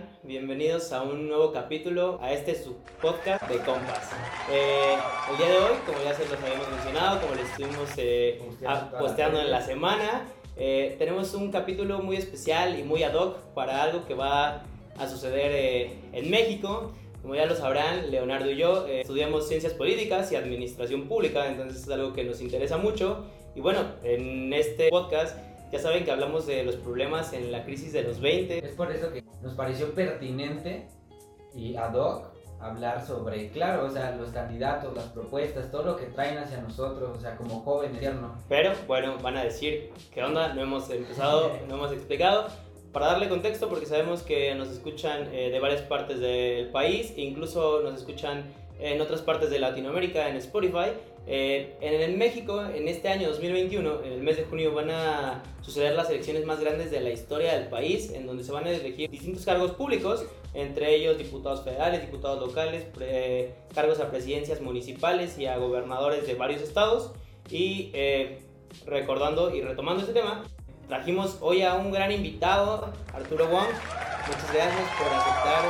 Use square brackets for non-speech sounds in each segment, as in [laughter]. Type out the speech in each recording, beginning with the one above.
están? Bienvenidos a un nuevo capítulo, a este su podcast de compas. Eh, el día de hoy, como ya se los habíamos mencionado, como les estuvimos eh, posteando en la semana, eh, tenemos un capítulo muy especial y muy ad hoc para algo que va a suceder eh, en México. Como ya lo sabrán, Leonardo y yo eh, estudiamos ciencias políticas y administración pública, entonces es algo que nos interesa mucho. Y bueno, en este podcast ya saben que hablamos de los problemas en la crisis de los 20, Es por eso que nos pareció pertinente y ad hoc hablar sobre, claro, o sea, los candidatos, las propuestas, todo lo que traen hacia nosotros, o sea, como jóvenes, ¿no? Pero bueno, van a decir, ¿qué onda? No hemos empezado, [laughs] no hemos explicado. Para darle contexto, porque sabemos que nos escuchan eh, de varias partes del país, incluso nos escuchan en otras partes de Latinoamérica, en Spotify. Eh, en México, en este año 2021, en el mes de junio, van a suceder las elecciones más grandes de la historia del país, en donde se van a elegir distintos cargos públicos, entre ellos diputados federales, diputados locales, pre- cargos a presidencias municipales y a gobernadores de varios estados. Y eh, recordando y retomando este tema, trajimos hoy a un gran invitado, Arturo Wong. Muchas gracias por aceptar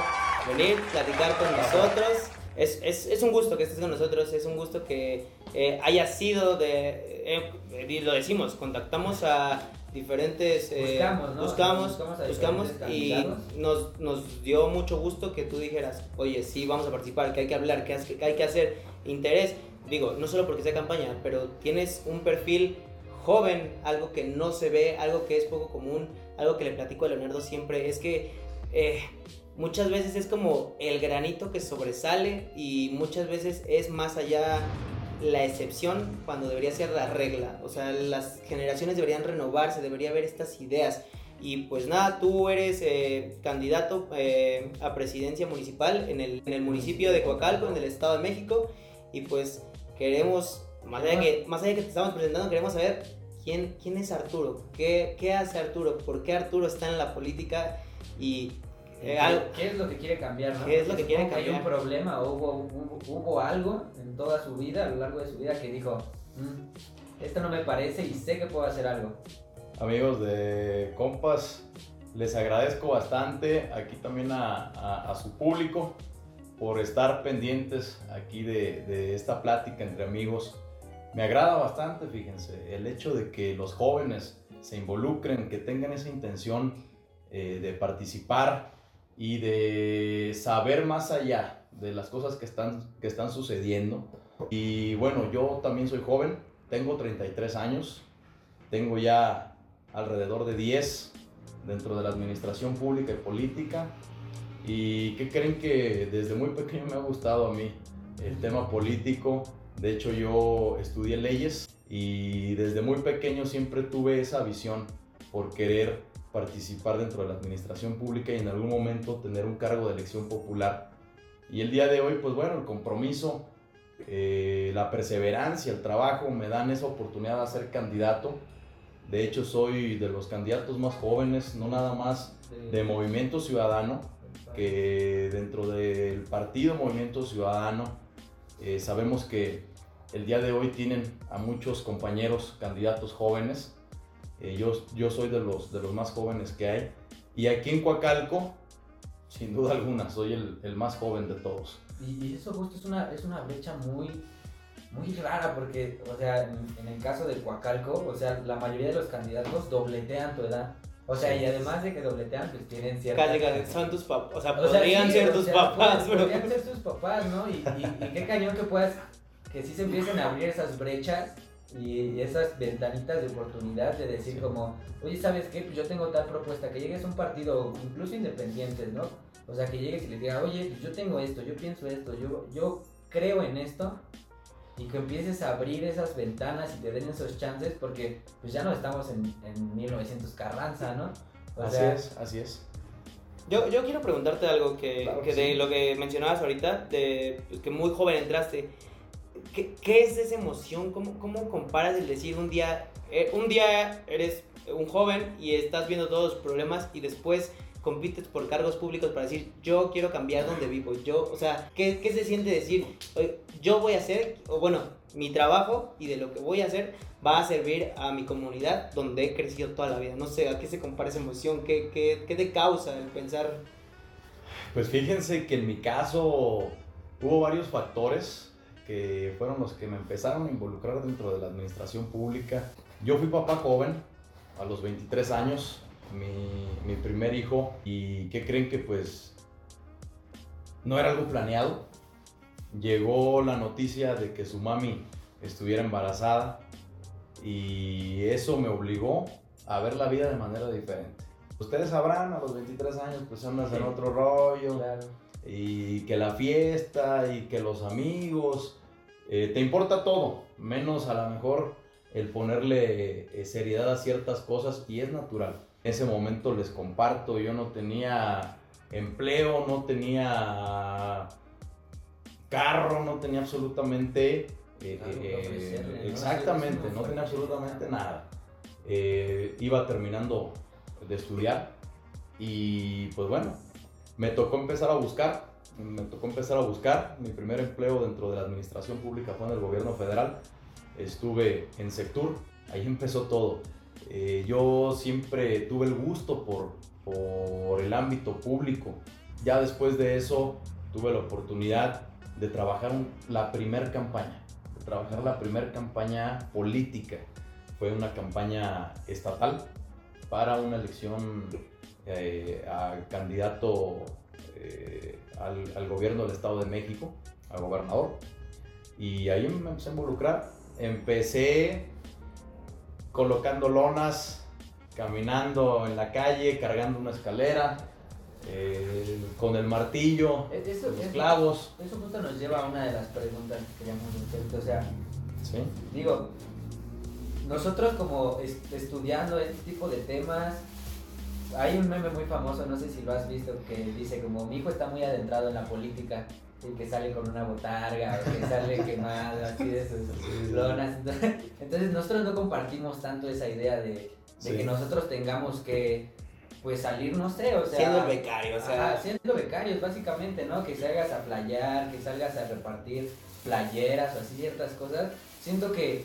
venir, platicar con nosotros. Es, es, es un gusto que estés con nosotros, es un gusto que eh, haya sido de, eh, eh, lo decimos, contactamos a diferentes... eh, Buscamos, ¿no? Buscamos, Buscamos buscamos y nos, nos dio mucho gusto que tú dijeras, oye, sí, vamos a participar, que hay que hablar, que hay que hacer interés. Digo, no solo porque sea campaña, pero tienes un perfil joven, algo que no se ve, algo que es poco común, algo que le platico a Leonardo siempre, es que eh, muchas veces es como el granito que sobresale y muchas veces es más allá la excepción cuando debería ser la regla. O sea, las generaciones deberían renovarse, debería haber estas ideas. Y pues nada, tú eres eh, candidato eh, a presidencia municipal en el, en el municipio de Coacalco, en el Estado de México. Y pues queremos, más allá, que, más allá que te estamos presentando, queremos saber quién, quién es Arturo, qué, qué hace Arturo, por qué Arturo está en la política y eh, algo- ¿Qué es lo que quiere cambiar, no? ¿Qué es lo que quiere Supongo Hay un cambiar? problema, o hubo, hubo, hubo algo en toda su vida, a lo largo de su vida, que dijo, "Mm, esto no me parece y sé que puedo hacer algo. Amigos de Compas, les agradezco bastante aquí también a, a- a su público por estar pendientes aquí de, de esta plática entre amigos. Me agrada bastante, fíjense, el hecho de que los jóvenes se involucren, que tengan esa intención eh, de participar y de saber más allá de las cosas que están, que están sucediendo. Y bueno, yo también soy joven, tengo 33 años, tengo ya alrededor de 10 dentro de la administración pública y política. ¿Y qué creen que desde muy pequeño me ha gustado a mí el tema político? De hecho yo estudié leyes y desde muy pequeño siempre tuve esa visión por querer participar dentro de la administración pública y en algún momento tener un cargo de elección popular. Y el día de hoy, pues bueno, el compromiso, eh, la perseverancia, el trabajo me dan esa oportunidad de ser candidato. De hecho, soy de los candidatos más jóvenes, no nada más de Movimiento Ciudadano, que dentro del partido Movimiento Ciudadano eh, sabemos que el día de hoy tienen a muchos compañeros candidatos jóvenes. Eh, yo, yo soy de los, de los más jóvenes que hay. Y aquí en Coacalco, sin duda alguna, soy el, el más joven de todos. Y, y eso justo es una, es una brecha muy, muy rara porque, o sea, en, en el caso de Coacalco, o sea, la mayoría de los candidatos dobletean tu edad. O sea, y además de que dobletean, pues tienen cierta... casi, casi son tus papás, o sea, O sea, podrían sí, ser o tus sea, papás, bro. Podrían ser tus papás, ¿no? Y, y, y qué cañón que puedas, que sí se empiecen a abrir esas brechas y esas ventanitas de oportunidad de decir como, oye, ¿sabes qué? Pues yo tengo tal propuesta, que llegues a un partido, incluso independientes, ¿no? O sea, que llegues y les digas, oye, pues yo tengo esto, yo pienso esto, yo, yo creo en esto. Y que empieces a abrir esas ventanas y te den esos chances porque pues ya no estamos en, en 1900 Carranza, ¿no? O así sea, es, así es. Yo, yo quiero preguntarte algo que, Claro que que de lo que mencionabas ahorita, de pues, que muy joven entraste. ¿Qué, qué es esa emoción? ¿Cómo, ¿Cómo comparas el decir un día, eh, un día eres un joven y estás viendo todos los problemas y después compites por cargos públicos para decir, yo quiero cambiar donde vivo, yo, o sea, ¿qué, qué se siente decir, "Oye, yo voy a hacer, o bueno, mi trabajo y de lo que voy a hacer va a servir a mi comunidad donde he crecido toda la vida. No sé, ¿a qué se compara esa emoción? ¿Qué, qué, qué te causa el pensar? Pues fíjense que en mi caso hubo varios factores que fueron los que me empezaron a involucrar dentro de la administración pública. Yo fui papá joven, a los 23 años, mi, mi primer hijo, y ¿qué creen que pues no era algo planeado? llegó la noticia de que su mami estuviera embarazada y eso me obligó a ver la vida de manera diferente. Ustedes sabrán, a los 23 años pues andas en otro rollo y que la fiesta y que los amigos, eh, te importa todo, menos a lo mejor el ponerle eh, seriedad a ciertas cosas y es natural. En ese momento les comparto, yo no tenía empleo, no tenía carro, no tenía absolutamente... Eh, exactamente, no, tenía absolutamente nada. Iba terminando de estudiar y pues bueno, me tocó empezar a buscar, me tocó empezar a buscar. Mi primer empleo dentro de la administración pública fue en el gobierno federal. Estuve en Sectur, ahí empezó todo. yo siempre tuve el gusto por, por el ámbito público. Ya después de eso tuve la oportunidad de trabajar la primer campaña, de trabajar la primer campaña política. Fue una campaña estatal para una elección eh, al candidato eh, al, al, gobierno del Estado de México, al gobernador. Y ahí me empecé a involucrar. Empecé colocando lonas, caminando en la calle, cargando una escalera, eh, con el martillo, e-, eso, los clavos. Eso justo nos lleva a una de las preguntas que queríamos hacer. O sea, digo, nosotros como estudiando este tipo de temas, hay un meme muy famoso, no sé si lo has visto, que dice como mi hijo está muy adentrado en la política y que sale con una botarga o que sale [laughs] quemado, así de sus lonas. [laughs] Entonces nosotros no compartimos tanto esa idea de, de que nosotros tengamos que pues salir, no sé, o sea... Siendo becario, o sea... siendo becarios, básicamente, ¿no? Que salgas a playar, que salgas a repartir playeras o así ciertas cosas. Siento que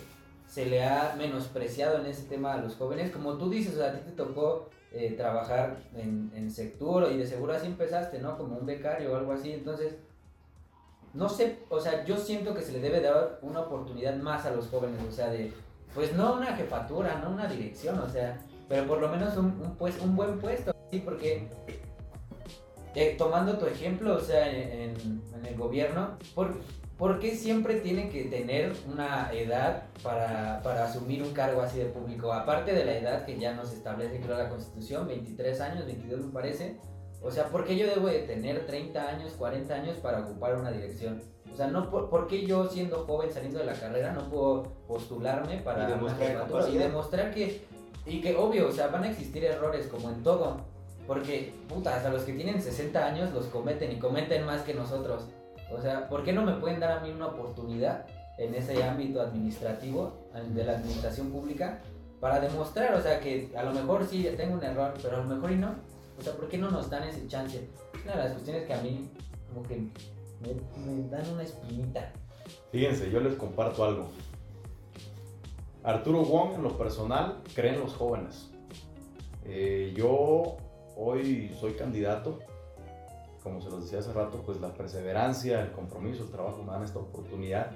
se le ha menospreciado en ese tema a los jóvenes. Como tú dices, o sea, a ti te tocó eh, trabajar en, en sector y de seguro así empezaste, ¿no? Como un becario o algo así. Entonces, no sé, o sea, yo siento que se le debe dar una oportunidad más a los jóvenes, o sea, de, pues no una jefatura, no una dirección, o sea, pero por lo menos un, un, pues, un buen puesto, ¿sí? Porque eh, tomando tu ejemplo, o sea, en, en el gobierno, ¿por, ¿por, qué siempre tiene que tener una edad para, para, asumir un cargo así de público? Aparte de la edad que ya nos establece, creo, la Constitución, 23 años, 22 me parece. O sea, ¿por qué yo debo de tener 30 años, 40 años para ocupar una dirección? O sea, no, ¿por, ¿por qué yo siendo joven saliendo de la carrera no puedo postularme para y demostrar, y demostrar que y que obvio, o sea, van a existir errores como en todo. Porque, puta, hasta los que tienen 60 años los cometen y cometen más que nosotros. O sea, ¿por qué no me pueden dar a mí una oportunidad en ese ámbito administrativo, de la administración pública, para demostrar, o sea, que a lo mejor sí tengo un error, pero a lo mejor y no? O sea, ¿por qué no nos dan ese chance? Una de las cuestiones que a mí como que me, dan una espinita. Fíjense, yo les comparto algo. Arturo Wong, en lo personal, cree en los jóvenes. Eh, yo hoy soy candidato. Como se los decía hace rato, pues la perseverancia, el compromiso, el trabajo me dan esta oportunidad.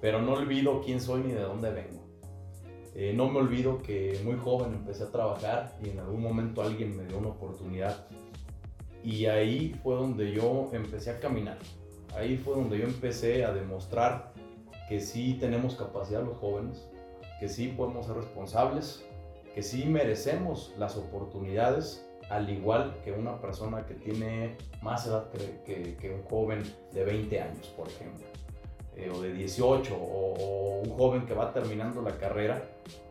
Pero no olvido quién soy ni de dónde vengo. Eh, no me olvido que muy joven empecé a trabajar y en algún momento alguien me dio una oportunidad. Y ahí fue donde yo empecé a caminar. Ahí fue donde yo empecé a demostrar que sí tenemos capacidad los jóvenes, que sí podemos ser responsables, que sí merecemos las oportunidades, al igual que una persona que tiene más edad que, un joven de 20 años, por ejemplo, eh, o de 18, o, un joven que va terminando la carrera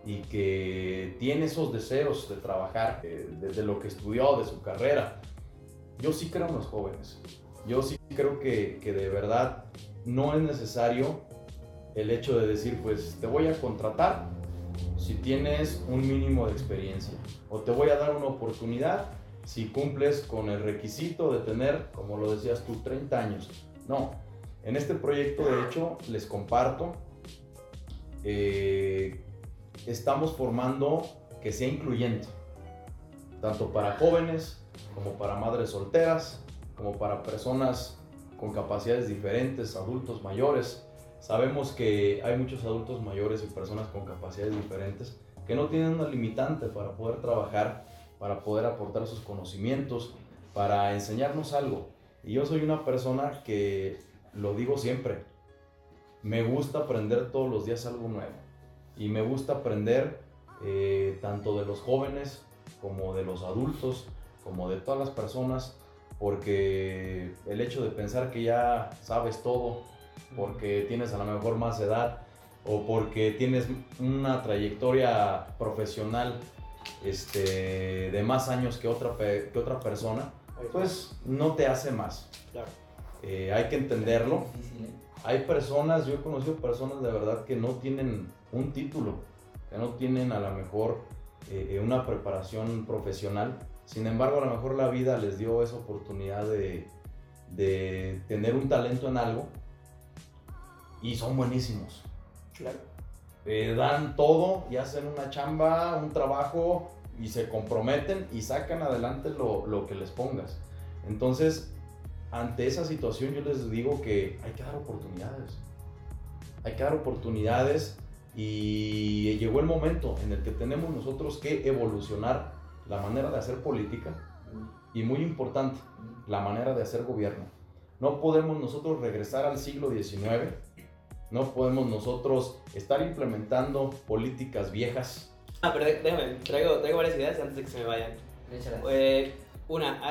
y que tiene esos deseos de trabajar eh, desde lo que estudió, de su carrera. Yo sí creo en los jóvenes. Yo sí creo que de verdad no es necesario el hecho de decir, pues te voy a contratar si tienes un mínimo de experiencia o te voy a dar una oportunidad si cumples con el requisito de tener, como lo decías tú, 30 años. No, en este proyecto de hecho les comparto eh, estamos formando que sea incluyente, tanto para jóvenes como para madres solteras, como para personas con capacidades diferentes, adultos mayores. Sabemos que hay muchos adultos mayores y personas con capacidades diferentes que no tienen una limitante para poder trabajar, para poder aportar sus conocimientos, para enseñarnos algo. Y yo soy una persona que, lo digo siempre, me gusta aprender todos los días algo nuevo. Y me gusta aprender eh, tanto de los jóvenes como de los adultos, como de todas las personas, porque el hecho de pensar que ya sabes todo, porque tienes a lo mejor más edad o porque tienes una trayectoria profesional este, de más años que otra, que otra persona, pues no te hace más. Eh, hay que entenderlo. ¿eh? Hay personas, yo he conocido personas de verdad que no tienen un título, que no tienen a lo mejor eh, una preparación profesional. Sin embargo, a lo mejor la vida les dio esa oportunidad de, de tener un talento en algo y son buenísimos. Claro. dan todo y hacen una chamba, un trabajo y se comprometen y sacan adelante lo, lo, que les pongas. Entonces, ante esa situación yo les digo que hay que dar oportunidades. Hay que dar oportunidades y llegó el momento en el que tenemos nosotros que evolucionar la manera de hacer política y muy importante, la manera de hacer gobierno. No podemos nosotros regresar al siglo XIX, no podemos nosotros estar implementando políticas viejas Ah, pero déjame, traigo, traigo varias ideas antes de que se me vayan. Eh, una,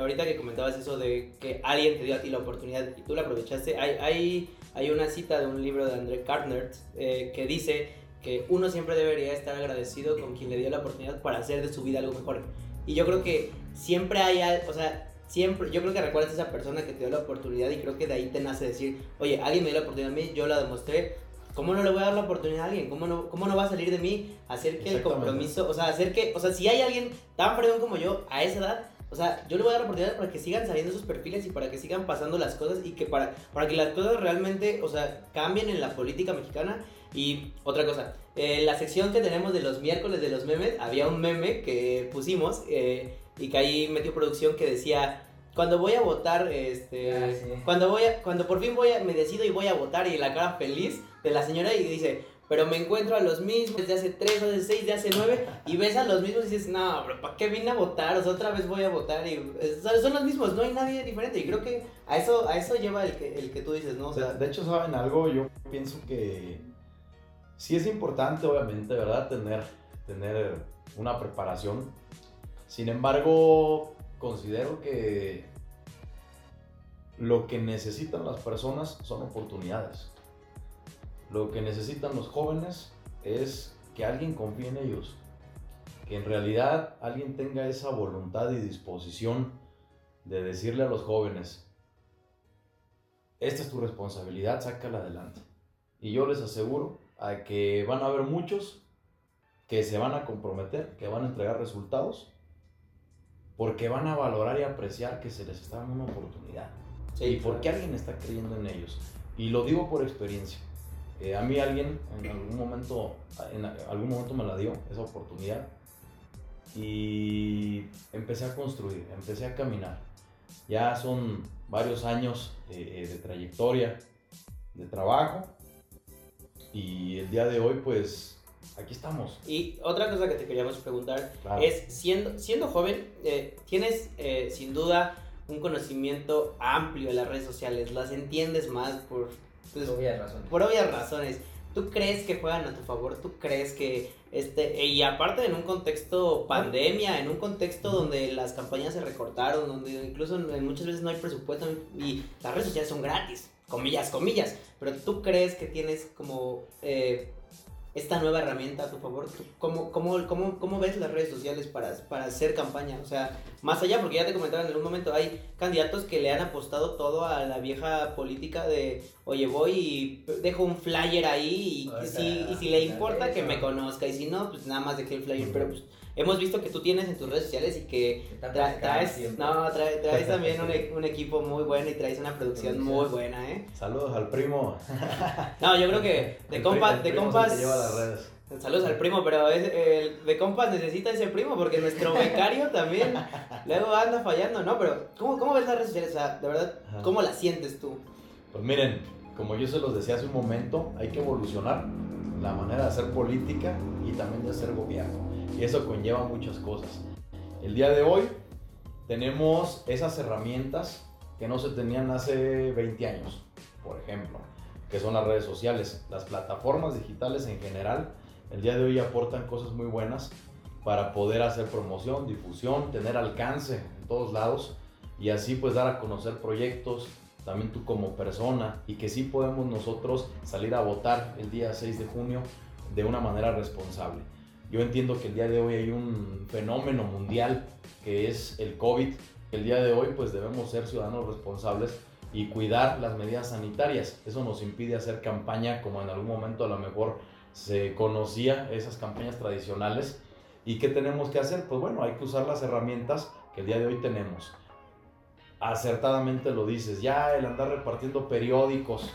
ahorita que comentabas eso de que alguien te dio a ti la oportunidad y tú la aprovechaste, hay, hay, hay una cita de un libro de André Cartner eh, que dice que uno siempre debería estar agradecido con quien le dio la oportunidad para hacer de su vida algo mejor. Y yo creo que siempre hay, o sea, siempre, yo creo que recuerdas a esa persona que te dio la oportunidad y creo que de ahí te nace decir, oye, alguien me dio la oportunidad a mí, yo la demostré, ¿Cómo no le voy a dar la oportunidad a alguien? ¿Cómo no, cómo no va a salir de mí hacer que el compromiso, o sea, hacer que, o sea, si hay alguien tan fregón como yo a esa edad, o sea, yo le voy a dar la oportunidad para que sigan saliendo esos perfiles y para que sigan pasando las cosas y que para, para que las cosas realmente, o sea, cambien en la política mexicana. Y otra cosa, en la sección que tenemos de los miércoles de los memes, había un meme que pusimos eh, y que ahí metió producción que decía, cuando voy a votar, este, ah, cuando voy a, cuando por fin voy a, me decido y voy a votar y la cara feliz de la señora y dice, pero me encuentro a los mismos de hace 3, de hace 6, de hace 9 y ves a los mismos y dices, no, pero ¿para qué vine a votar? O sea, otra vez voy a votar y son los mismos, no hay nadie diferente y creo que a eso, a eso lleva el que, el que tú dices, ¿no? O sea, de hecho, ¿saben algo? Yo pienso que sí es importante, obviamente, ¿verdad? Tener, tener una preparación. Sin embargo, considero que lo que necesitan las personas son oportunidades. Lo que necesitan los jóvenes es que alguien confíe en ellos, que en realidad alguien tenga esa voluntad y disposición de decirle a los jóvenes, esta es tu responsabilidad, sácala adelante. Y yo les aseguro a que van a haber muchos que se van a comprometer, que van a entregar resultados porque van a valorar y apreciar que se les está dando una oportunidad. y porque alguien está creyendo en ellos. Y lo digo por experiencia. Eh, a mí alguien en algún momento, en algún momento me la dio esa oportunidad y empecé a construir, empecé a caminar. Ya son varios años eh, eh, de trayectoria, de trabajo y el día de hoy pues aquí estamos. Y otra cosa que te queríamos preguntar es, siendo, siendo joven, eh, tienes eh, sin duda un conocimiento amplio de las redes sociales, las entiendes más por, pues, obvias razones. Por obvias razones. ¿Tú crees que juegan a tu favor? ¿Tú crees que este y aparte en un contexto pandemia, en un contexto donde las campañas se recortaron, donde incluso muchas veces no hay presupuesto y las redes sociales son gratis, comillas, comillas, pero tú crees que tienes como eh, esta nueva herramienta a tu favor? ¿Cómo, cómo, cómo, cómo ves las redes sociales para, para hacer campaña? O sea, más allá, porque ya te comentaba en un momento, hay candidatos que le han apostado todo a la vieja política de, oye, voy y dejo un flyer ahí y, si, y si le importa que me conozca y si no, pues nada más dejé el flyer, pero pues hemos visto que tú tienes en tus redes sociales y que traes, no, traes, también un, [laughs] un, equipo muy bueno y traes una producción muy buena, ¿eh? Saludos al primo. [laughs] no, yo creo que de, compas, de compas... Lleva las redes. Saludos al primo, pero el de compas necesita ese primo porque nuestro [laughs] becario también luego anda fallando, ¿no? Pero, ¿cómo, cómo ves las redes sociales? O sea, de verdad, ¿cómo las sientes tú? Pues miren, como yo se los decía hace un momento, hay que evolucionar la manera de hacer política y también de hacer gobierno. Y eso conlleva muchas cosas. El día de hoy tenemos esas herramientas que no se tenían hace 20 años, por ejemplo, que son las redes sociales, las plataformas digitales en general el día de hoy aportan cosas muy buenas para poder hacer promoción, difusión, tener alcance en todos lados y así pues dar a conocer proyectos, también tú como persona y que sí podemos nosotros salir a votar el día 6 de junio de una manera responsable. Yo entiendo que el día de hoy hay un fenómeno mundial que es el COVID. El día de hoy pues debemos ser ciudadanos responsables y cuidar las medidas sanitarias. Eso nos impide hacer campaña como en algún momento a lo mejor se conocía esas campañas tradicionales. ¿Y qué tenemos que hacer? Pues bueno, hay que usar las herramientas que el día de hoy tenemos. Acertadamente lo dices, ya el andar repartiendo periódicos,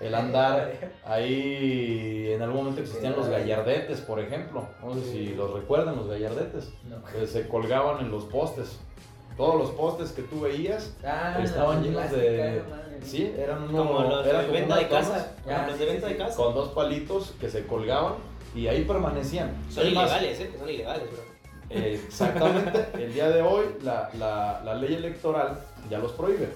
el andar ahí, en algún momento existían los gallardetes, por ejemplo, no sé si los recuerdan, los gallardetes, que se colgaban en los postes. Todos los postes que tú veías ah, estaban llenos de... Sí, eran unos. Como los de venta de casa. los de venta de casa. Con dos palitos que se colgaban y ahí permanecían. Son ilegales, ¿eh? Son ilegales, bro. exactamente. [laughs] el día de hoy la, la, la, ley electoral ya los prohíbe.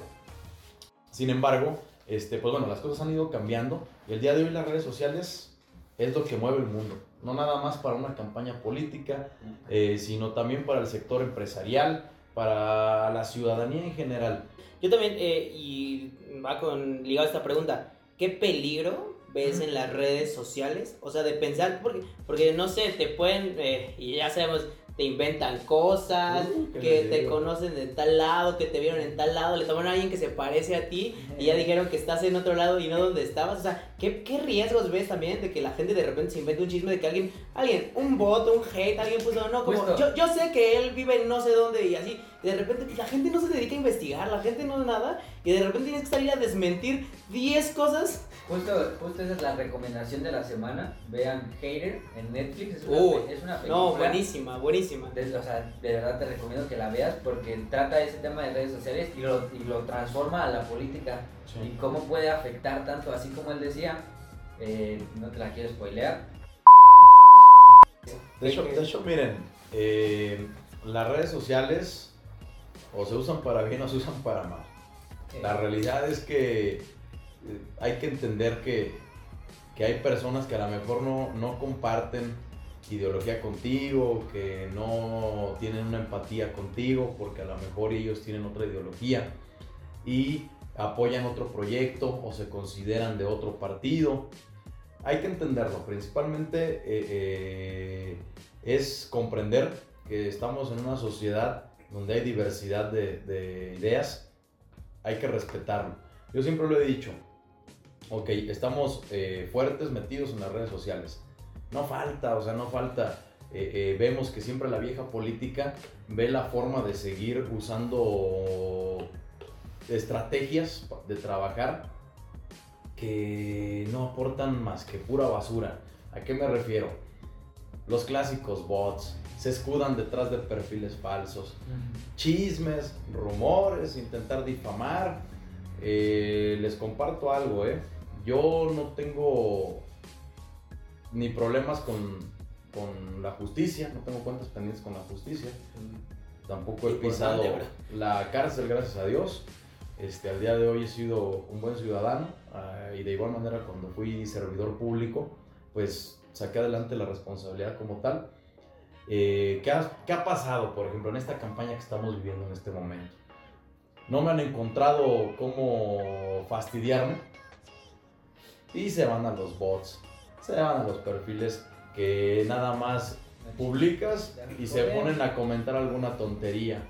Sin embargo, este, pues bueno, las cosas han ido cambiando. Y el día de hoy las redes sociales es lo que mueve el mundo. No nada más para una campaña política, eh, sino también para el sector empresarial, para la ciudadanía en general. Yo también, eh, y va con ligado a esta pregunta, ¿qué peligro ves en las redes sociales? O sea, de pensar, porque, porque no sé, te pueden, eh, y ya sabemos, te inventan cosas, uh, que te conocen de tal lado, que te vieron en tal lado, le toman a alguien que se parece a ti y ya dijeron que estás en otro lado y no donde estabas. O sea, ¿qué, ¿qué, riesgos ves también de que la gente de repente se invente un chisme de que alguien, alguien, un bot, un hate, alguien puso, no, como, yo, yo sé que él vive en no sé dónde y así. Y de repente la gente no se dedica a investigar, la gente no nada, y de repente tienes que salir a desmentir 10 cosas Justo, justo esa es la recomendación de la semana. Vean Hater en Netflix. Es una, es una película. No, buenísima, buenísima. De, o sea, de verdad te recomiendo que la veas porque trata ese tema de redes sociales y lo, y lo transforma a la política. Y cómo puede afectar tanto, así como él decía. Eh, no te la quiero spoilear. De hecho, de hecho miren, eh, las redes sociales o se usan para bien o se usan para mal. La realidad es que hay que entender que, que, hay personas que a lo mejor no, no comparten ideología contigo, que no tienen una empatía contigo, porque a lo mejor ellos tienen otra ideología y apoyan otro proyecto o se consideran de otro partido. Hay que entenderlo, principalmente eh, eh, es comprender que estamos en una sociedad donde hay diversidad de, de ideas, hay que respetarlo. Yo siempre lo he dicho, ok, estamos eh, fuertes metidos en las redes sociales. No falta, o sea, no falta. Eh, eh, vemos que siempre la vieja política ve la forma de seguir usando estrategias de trabajar que no aportan más que pura basura. ¿A qué me refiero? Los clásicos bots se escudan detrás de perfiles falsos, chismes, rumores, intentar difamar. les comparto algo, ¿eh? yo no tengo ni problemas con, la justicia, no tengo cuentas pendientes con la justicia. Tampoco he pisado la cárcel, gracias a Dios. Este, al día de hoy he sido un buen ciudadano ah, y de igual manera cuando fui servidor público, pues saqué adelante la responsabilidad como tal. Eh, ¿qué, ha, ¿Qué ha pasado, por ejemplo, en esta campaña que estamos viviendo en este momento? No me han encontrado cómo fastidiarme, y se van a los bots, se van a los perfiles que nada más publicas y se ponen a comentar alguna tontería.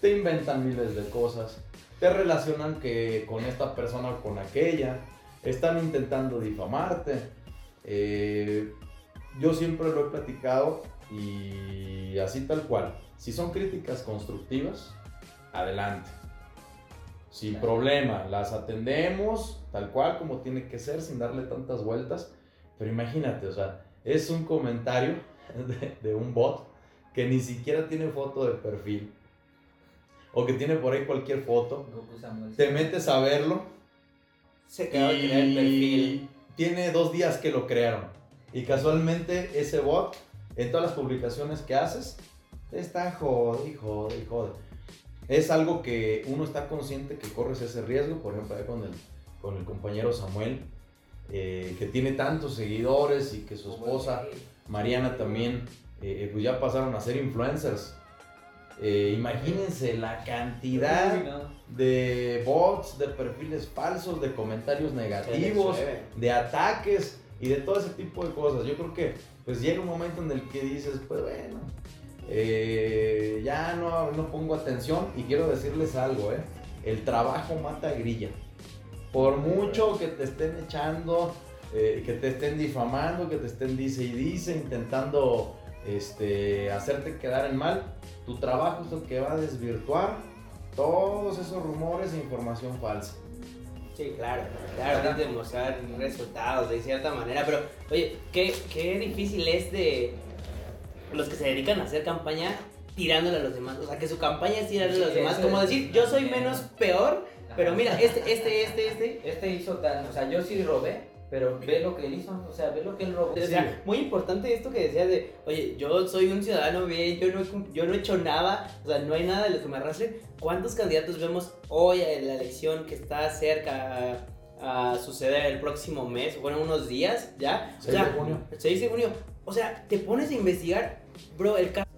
Te inventan miles de cosas, te relacionan que con esta persona o con aquella, están intentando difamarte. Eh, yo siempre lo he platicado y así tal cual. Si son críticas constructivas, adelante. Sin Claro. problema, las atendemos tal cual como tiene que ser, sin darle tantas vueltas. Pero imagínate, o sea, es un comentario [laughs] de, de un bot que ni siquiera tiene foto de perfil. O que tiene por ahí cualquier foto. Te metes a verlo Se acaba de crear el perfil. tiene dos días que lo crearon. Y casualmente ese bot, en todas las publicaciones que haces, está jode y jode y jode. Es algo que uno está consciente que corres ese riesgo, por ejemplo, con el, con el compañero Samuel, eh, que tiene tantos seguidores y que su esposa Mariana también, eh, eh, pues ya pasaron a ser influencers. Eh, imagínense la cantidad de bots, de perfiles falsos, de comentarios negativos, de ataques y de todo ese tipo de cosas. Yo creo que pues llega un momento en el que dices, pues bueno, eh, ya no, no pongo atención y quiero decirles algo, ¿eh? el trabajo mata grilla. Por mucho que te estén echando, eh, que te estén difamando, que te estén dice y dice, intentando este, hacerte quedar en mal, tu trabajo es el que va a desvirtuar todos esos rumores e información falsa. Sí, claro, claro, tienes que mostrar resultados de cierta manera, pero oye, qué, qué difícil es de los que se dedican a hacer campaña tirándole a los demás, o sea, que su campaña es tirándole a los demás, como decir, yo soy menos peor, pero mira, este, este, este, este, Este hizo tal, o sea, yo sí robé, pero ve lo que él hizo, o sea, ve lo que él robó. O sea, muy importante esto que decías de, oye, yo soy un ciudadano bien, yo no, yo no he hecho nada, o sea, no hay nada de lo que me arrastre. ¿Cuántos candidatos vemos hoy en la elección que está cerca a, a suceder el próximo mes, bueno, unos días ya? O 6 sea, de junio. 6 de junio. O sea, te pones a investigar, bro, el caso.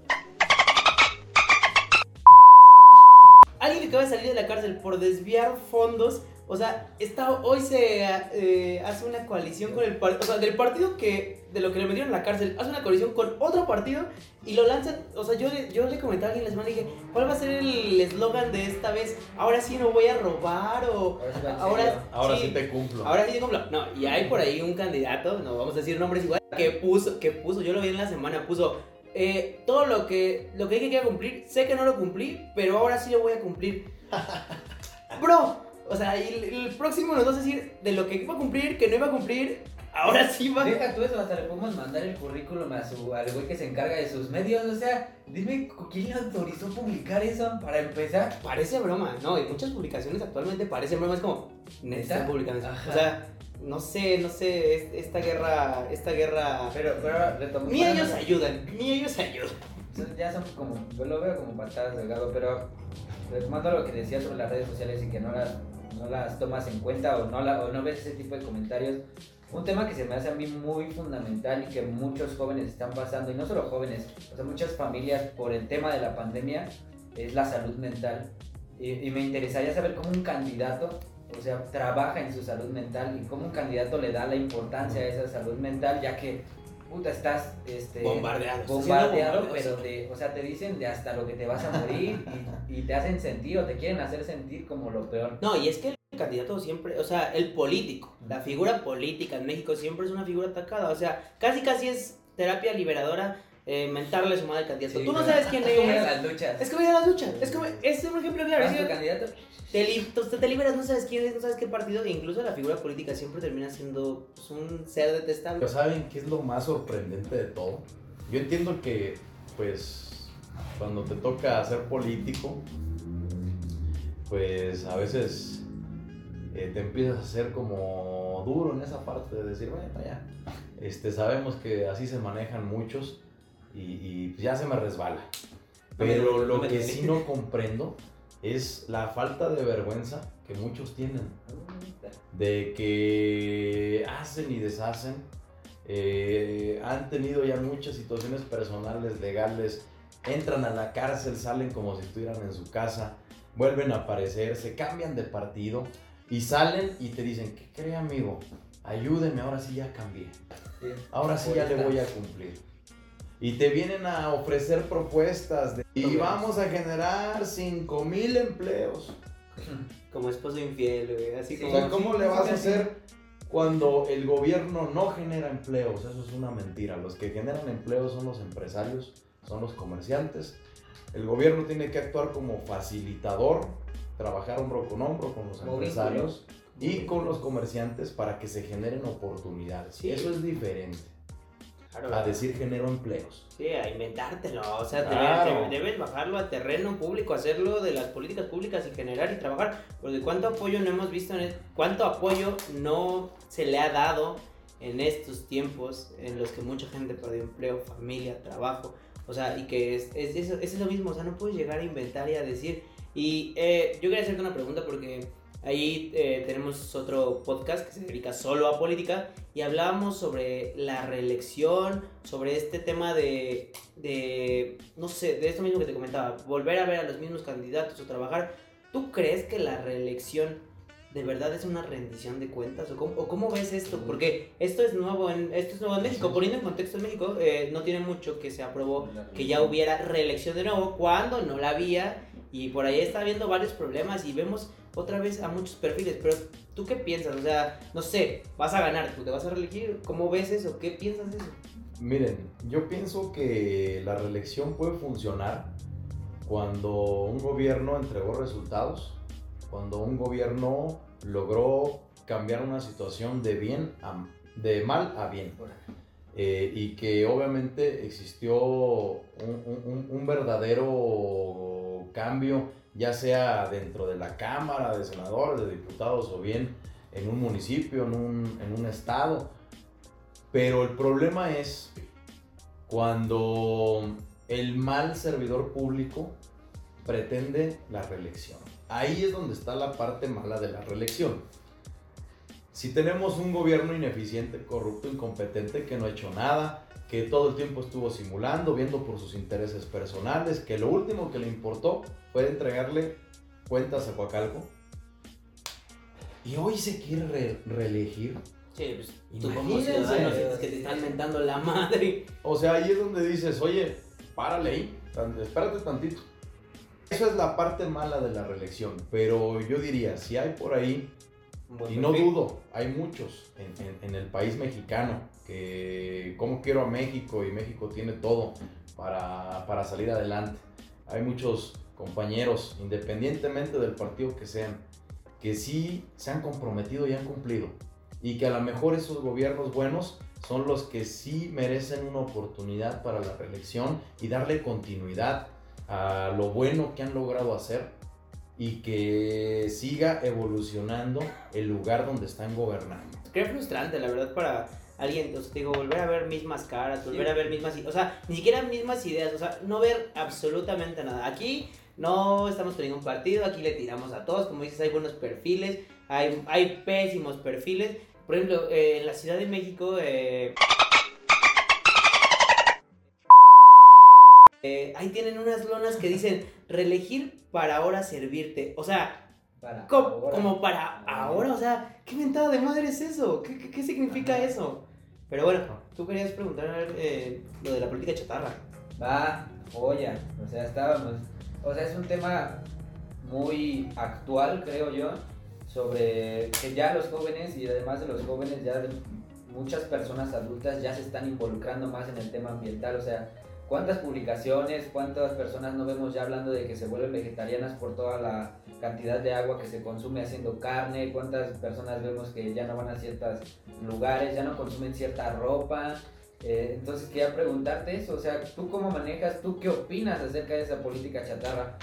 Alguien que acaba de salir de la cárcel por desviar fondos. O sea, está, hoy se eh, hace una coalición con el partido. O sea, del partido que. De lo que le metieron a la cárcel, hace una coalición con otro partido y lo lanzan. O sea, yo, le- yo le comentaba a alguien la semana y dije: ¿Cuál va a ser el eslogan de esta vez? Ahora sí no voy a robar o. Ahora en Ahora. Ahora sí, te cumplo. Ahora sí te cumplo. No, y hay por ahí un candidato, no vamos a decir nombres igual, que puso, que puso, yo lo vi en la semana, puso eh, todo lo que, lo que dije que iba a cumplir, sé que no lo cumplí, pero ahora sí lo voy a cumplir. [laughs] Bro, o sea, y el, el próximo nos vas a decir de lo que iba a cumplir, que no iba a cumplir, ahora sí va. Deja tú eso, hasta le podemos mandar el currículum a su, al güey que se encarga de sus medios, o sea, dime quién le autorizó publicar eso para empezar. Parece broma, ¿no? Y muchas publicaciones actualmente parecen broma, es como, neta, publicando eso. O sea, no sé, no sé, es- esta guerra, esta guerra... Pero, pero retomando. Ni ellos ayudan, ni ellos ayudan. Ya son como, yo lo veo como patadas de gato, pero retomando lo que decías sobre las redes sociales y que no las, no las tomas en cuenta o no, la, o no ves ese tipo de comentarios, un tema que se me hace a mí muy fundamental y que muchos jóvenes están pasando, y no solo jóvenes, o muchas familias por el tema de la pandemia, es la salud mental. Y, y me interesaría saber cómo un candidato, o sea, trabaja en su salud mental y cómo un candidato le da la importancia a esa salud mental, ya que, puta, estás este, Bombardeado. pero de, o sea, te dicen de hasta lo que te vas a morir y, y te hacen sentir o te quieren hacer sentir como lo peor. No, y es que el candidato siempre, o sea, el político, la figura política en México siempre es una figura atacada. O sea, casi casi es terapia liberadora eh, mentarle su madre al candidato. Sí, Tú no sabes quién Es como ir a es. las luchas. Es como ir a la lucha. Es como, es un ejemplo claro. ¿Vas es candidato? te, li- te liberas, no sabes quién es, no sabes qué partido. E incluso la figura política siempre termina siendo pues, un ser detestable. Pero ¿saben qué es lo más sorprendente de todo? Yo entiendo que, pues, cuando te toca ser político, pues a veces eh, te empiezas a hacer como duro en esa parte de decir, bueno, ya, este, sabemos que así se manejan muchos y, y pues, ya se me resbala. No Pero no lo me que duele. sí no comprendo es la falta de vergüenza que muchos tienen de que hacen y deshacen. eh, han tenido ya muchas situaciones personales, legales, entran a la cárcel, salen como si estuvieran en su casa, vuelven a aparecer, se cambian de partido y salen y te dicen, ¿qué cree amigo? Ayúdeme, ahora sí ya cambié, ahora sí ya le voy a cumplir. Y te vienen a ofrecer propuestas de, y vamos a generar 5 mil empleos. [laughs] Como esposo infiel, güey. Así Sí. O como. sea, ¿cómo le vas a hacer cuando el gobierno no genera empleos, eso es una mentira. Los que generan empleos son los empresarios, son los comerciantes. El gobierno tiene que actuar como facilitador, trabajar hombro con hombro con los Como empresarios y con los comerciantes para que se generen oportunidades. Sí. Eso es diferente Claro. a decir genero empleos. Sí, a inventártelo, o sea, Claro. debes, debes bajarlo a terreno público, hacerlo de las políticas públicas y generar y trabajar, porque cuánto apoyo no hemos visto, en es- cuánto apoyo no se le ha dado en estos tiempos en los que mucha gente perdió empleo, familia, trabajo, o sea, y que es, es, eso, es lo mismo, o sea, no puedes llegar a inventar y a decir, y eh, yo quería hacerte una pregunta porque ahí eh, tenemos otro podcast que se dedica solo a política y hablábamos sobre la reelección, sobre este tema de, de, no sé, de esto mismo que te comentaba, volver a ver a los mismos candidatos o trabajar. ¿Tú crees que la reelección de verdad es una rendición de cuentas? ¿O cómo, o cómo ves esto? Porque esto es nuevo en, esto es nuevo en México. Poniendo en contexto en México, eh, no tiene mucho que se aprobó que ya hubiera reelección de nuevo cuando no la había y por ahí está habiendo varios problemas y vemos otra vez a muchos perfiles, pero ¿tú qué piensas? O sea, no sé, vas a ganar, ¿tú te vas a reelegir? ¿Cómo ves eso? ¿Qué piensas de eso? Miren, yo pienso que la reelección puede funcionar cuando un gobierno entregó resultados, cuando un gobierno logró cambiar una situación de bien a, de mal a bien. Eh, y que obviamente existió un, un- un verdadero cambio, ya sea dentro de la Cámara de Senadores, de Diputados o bien en un municipio, en un, en un estado. Pero el problema es cuando el mal servidor público pretende la reelección. Ahí es donde está la parte mala de la reelección. Si tenemos un gobierno ineficiente, corrupto, incompetente, que no ha hecho nada, que todo el tiempo estuvo simulando, viendo por sus intereses personales, que lo último que le importó fue entregarle cuentas a Coacalco, y hoy se quiere re- reelegir. Sí, pues tú como ciudadano sientes que te están mentando la madre. O sea, ahí es donde dices, oye, párale ahí, espérate tantito. Eso es la parte mala de la reelección, pero yo diría, si hay por ahí Y no dudo, hay muchos en, en- en el país mexicano que, como quiero a México y México tiene todo para, para salir adelante. Hay muchos compañeros, independientemente del partido que sean, que sí se han comprometido y han cumplido. Y que a lo mejor esos gobiernos buenos son los que sí merecen una oportunidad para la reelección y darle continuidad a lo bueno que han logrado hacer y que siga evolucionando el lugar donde están gobernando. Qué frustrante, la verdad, para alguien, o sea, te digo, volver a ver mismas caras, volver a ver mismas, o sea, ni siquiera mismas ideas, o sea, no ver absolutamente nada. Aquí no estamos teniendo un partido, aquí le tiramos a todos, como dices, hay buenos perfiles, hay, hay pésimos perfiles. Por ejemplo, eh, en la Ciudad de México, eh, eh, ahí tienen unas lonas que dicen, reelegir para ahora servirte. O sea, Para como para ahora, o sea, ¿qué mentada de madre es eso? ¿Qué, qué, qué significa Ajá. eso? Pero bueno, tú querías preguntar eh, lo de la política chatarra. Va, joya. O sea, estábamos. O sea, es un tema muy actual, creo yo, sobre que ya los jóvenes y además de los jóvenes, ya muchas personas adultas ya se están involucrando más en el tema ambiental. O sea, ¿cuántas publicaciones, cuántas personas no vemos ya hablando de que se vuelven vegetarianas por toda la cantidad de agua que se consume haciendo carne? ¿Cuántas personas vemos que ya no van a ciertos lugares, ya no consumen cierta ropa? Eh, entonces quería preguntarte eso, o sea, ¿tú cómo manejas, tú qué opinas acerca de esa política chatarra?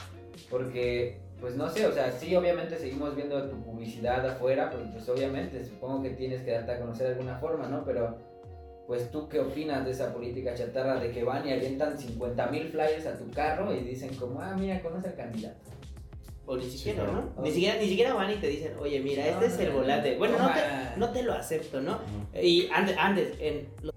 Porque, pues no sé, o sea, sí, obviamente seguimos viendo tu publicidad afuera, pues, pues obviamente supongo que tienes que darte a conocer de alguna forma, ¿no? Pero, pues tú qué opinas de esa política chatarra de que van y avientan 50 mil flyers a tu carro y dicen como, ah, mira, conoce al candidato. O ni siquiera. ¿no? Ni siquiera, ni siquiera van y te dicen, oye, mira, este es el volante. Bueno, no te, no te lo acepto, ¿no? Y antes, antes en lo-